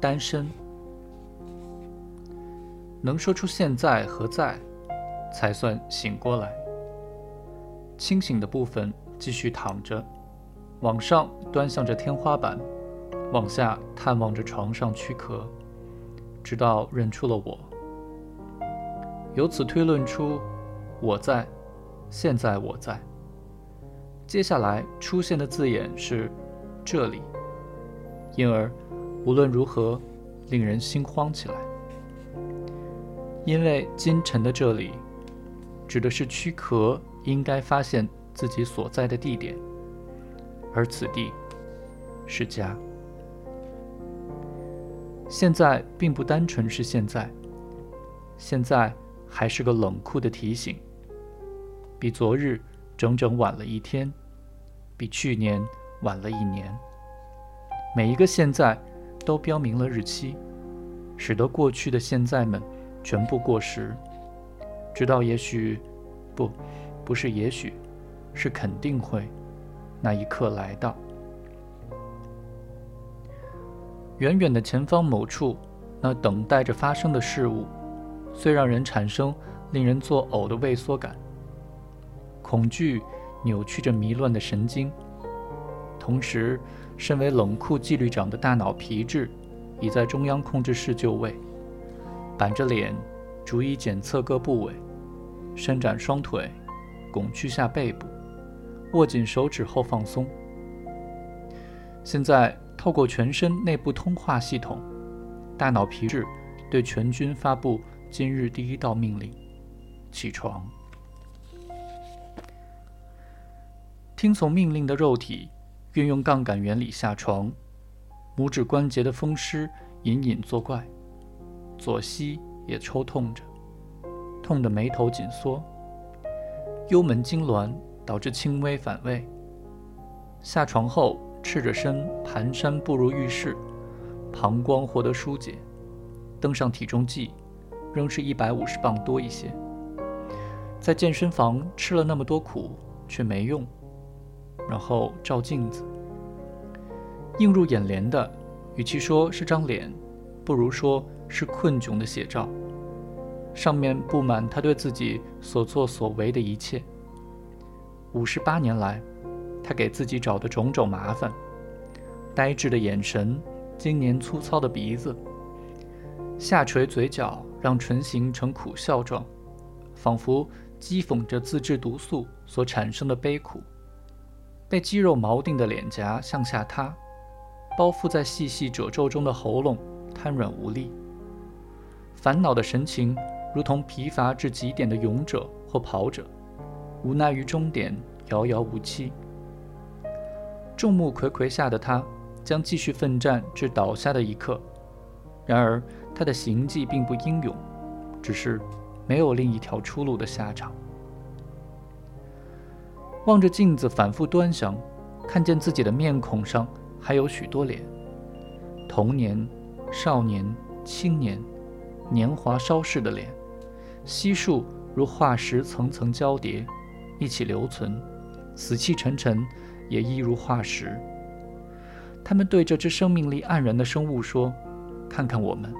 单身。能说出现在和在，才算醒过来。清醒的部分继续躺着，往上端向着天花板，往下探望着床上躯壳，直到认出了我。由此推论出，我在，现在我在。接下来出现的字眼是这里，因而无论如何，令人心慌起来。因为今晨的这里，指的是躯壳应该发现自己所在的地点，而此地是家。现在并不单纯是现在，现在还是个冷酷的提醒，比昨日整整晚了一天，比去年晚了一年。每一个现在都标明了日期，使得过去的现在们。全部过时，直到也许，不，不是也许，是肯定会，那一刻来到。远远的前方某处，那等待着发生的事物，虽让人产生令人作呕的畏缩感。恐惧扭曲着迷乱的神经，同时，身为冷酷纪律长的大脑皮质，已在中央控制室就位。板着脸，逐一检测各部位，伸展双腿，拱屈下背部，握紧手指后放松。现在透过全身内部通话系统，大脑皮质对全军发布今日第一道命令：起床。听从命令的肉体运用杠杆原理下床，拇指关节的风湿隐隐作怪。左膝也抽痛着，痛得眉头紧缩。幽门痉挛导致轻微反胃。下床后赤着身蹒跚步入浴室，膀胱获得疏解。登上体重计，仍是一百五十磅多一些。在健身房吃了那么多苦却没用。然后照镜子，映入眼帘的，与其说是张脸，不如说。是困窘的写照，上面布满他对自己所作所为的一切。五十八年来，他给自己找的种种麻烦，呆滞的眼神，今年粗糙的鼻子，下垂嘴角让唇形成苦笑状，仿佛讥讽着自制毒素所产生的悲苦。被肌肉锚定的脸颊向下塌，包覆在细细褶皱中的喉咙瘫软无力。烦恼的神情，如同疲乏至极点的勇者或跑者，无奈于终点遥遥无期。众目睽睽下的他，将继续奋战至倒下的一刻。然而，他的行迹并不英勇，只是没有另一条出路的下场。望着镜子，反复端详，看见自己的面孔上还有许多脸：童年、少年、青年。年华稍逝的脸，悉数如化石层层交叠，一起留存，死气沉沉，也一如化石。他们对这只生命力黯然的生物说：“看看我们，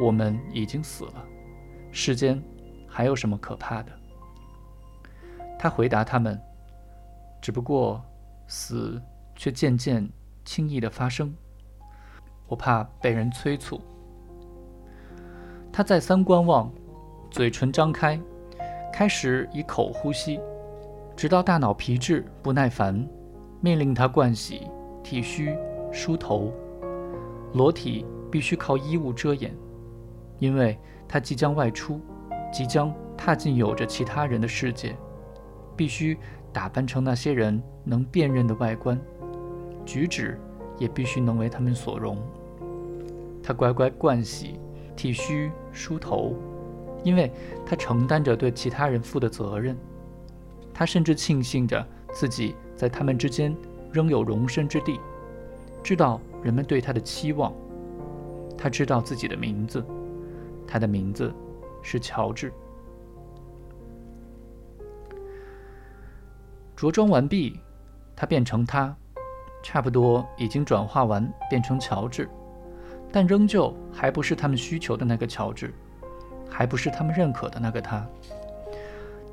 我们已经死了。世间还有什么可怕的？”他回答他们：“只不过死却渐渐轻易的发生，我怕被人催促。”他再三观望，嘴唇张开，开始以口呼吸，直到大脑皮质不耐烦，命令他盥洗、剃须、梳头，裸体必须靠衣物遮掩，因为他即将外出，即将踏进有着其他人的世界，必须打扮成那些人能辨认的外观，举止也必须能为他们所容。他乖乖盥洗。剃须、梳头，因为他承担着对其他人负的责任。他甚至庆幸着自己在他们之间仍有容身之地，知道人们对他的期望。他知道自己的名字，他的名字是乔治。着装完毕，他变成他，差不多已经转化完，变成乔治。但仍旧还不是他们需求的那个乔治，还不是他们认可的那个他。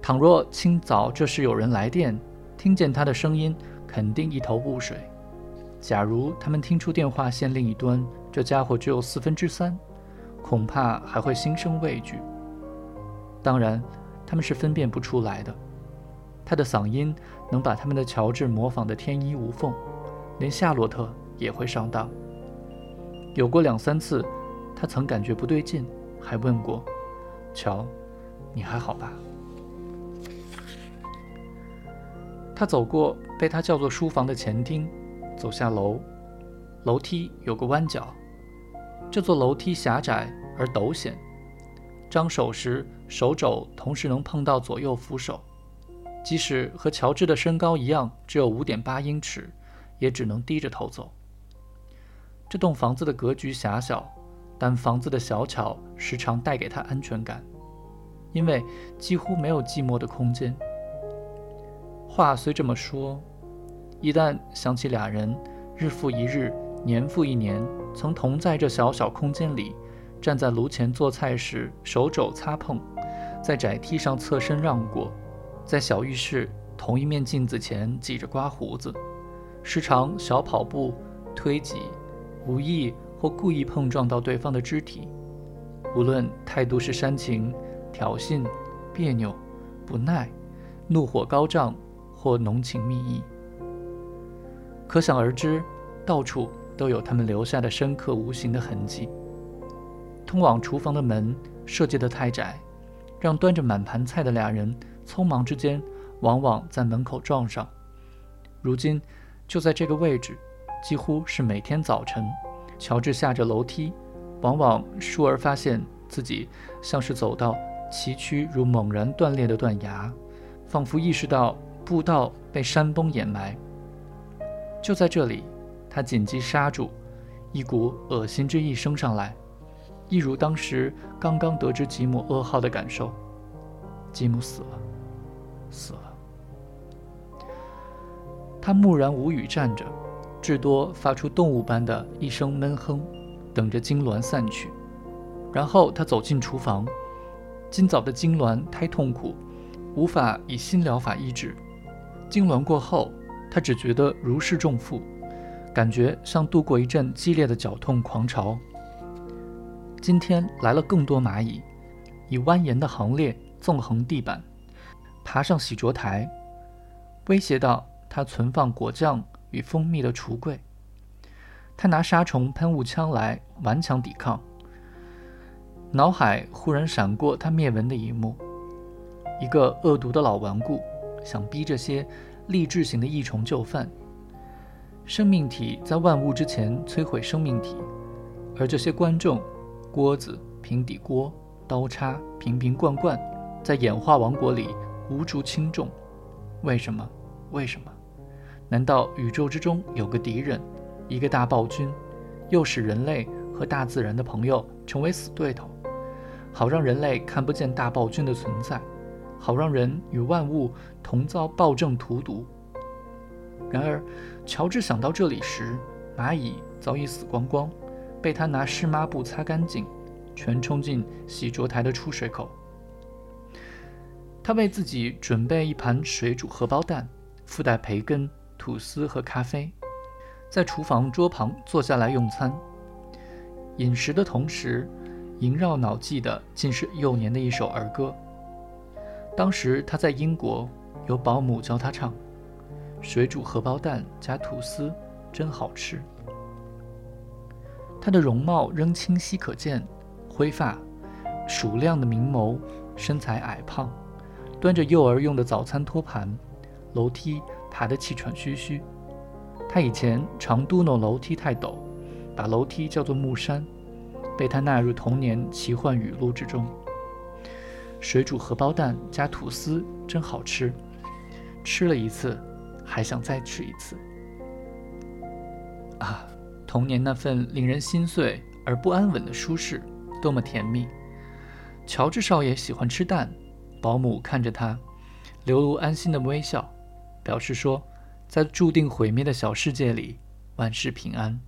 倘若清早这时有人来电，听见他的声音，肯定一头雾水。假如他们听出电话线另一端这家伙只有四分之三，恐怕还会心生畏惧。当然，他们是分辨不出来的。他的嗓音能把他们的乔治模仿得天衣无缝，连夏洛特也会上当。有过两三次，他曾感觉不对劲，还问过：“乔，你还好吧？”他走过被他叫做书房的前厅，走下楼。楼梯有个弯角，这座楼梯狭窄而陡险，张手时手肘同时能碰到左右扶手。即使和乔治的身高一样，只有五点八英尺，也只能低着头走。这栋房子的格局狭小，但房子的小巧时常带给他安全感，因为几乎没有寂寞的空间。话虽这么说，一旦想起俩人日复一日、年复一年，曾同在这小小空间里，站在炉前做菜时手肘擦碰，在窄梯上侧身让过。在小浴室同一面镜子前挤着刮胡子，时常小跑步、推挤，无意或故意碰撞到对方的肢体。无论态度是煽情、挑衅、别扭、不耐、怒火高涨或浓情蜜意，可想而知，到处都有他们留下的深刻无形的痕迹。通往厨房的门设计得太窄，让端着满盘菜的俩人。匆忙之间，往往在门口撞上。如今，就在这个位置，几乎是每天早晨，乔治下着楼梯，往往倏而发现自己像是走到崎岖如猛然断裂的断崖，仿佛意识到步道被山崩掩埋。就在这里，他紧急刹住，一股恶心之意升上来，一如当时刚刚得知吉姆噩耗的感受。吉姆死了。死了。他木然无语站着，至多发出动物般的一声闷哼，等着痉挛散去。然后他走进厨房。今早的痉挛太痛苦，无法以新疗法医治。痉挛过后，他只觉得如释重负，感觉像度过一阵激烈的绞痛狂潮。今天来了更多蚂蚁，以蜿蜒的行列纵横地板。爬上洗濯台，威胁到他存放果酱与蜂蜜的橱柜。他拿杀虫喷雾枪来顽强抵抗。脑海忽然闪过他灭蚊的一幕：一个恶毒的老顽固，想逼这些励志型的益虫就范。生命体在万物之前摧毁生命体，而这些观众，锅子、平底锅、刀叉、瓶瓶罐罐，在演化王国里。无足轻重，为什么？为什么？难道宇宙之中有个敌人，一个大暴君，又使人类和大自然的朋友成为死对头，好让人类看不见大暴君的存在，好让人与万物同遭暴政荼毒？然而，乔治想到这里时，蚂蚁早已死光光，被他拿湿抹布擦干净，全冲进洗濯台的出水口。他为自己准备一盘水煮荷包蛋，附带培根、吐司和咖啡，在厨房桌旁坐下来用餐。饮食的同时，萦绕脑际的竟是幼年的一首儿歌。当时他在英国，有保姆教他唱：“水煮荷包蛋加吐司，真好吃。”他的容貌仍清晰可见，灰发，鼠亮的明眸，身材矮胖。端着幼儿用的早餐托盘，楼梯爬得气喘吁吁。他以前常嘟囔楼梯太陡，把楼梯叫做木山，被他纳入童年奇幻语录之中。水煮荷包蛋加吐司真好吃，吃了一次，还想再吃一次。啊，童年那份令人心碎而不安稳的舒适，多么甜蜜！乔治少爷喜欢吃蛋。保姆看着他，流露安心的微笑，表示说：“在注定毁灭的小世界里，万事平安。”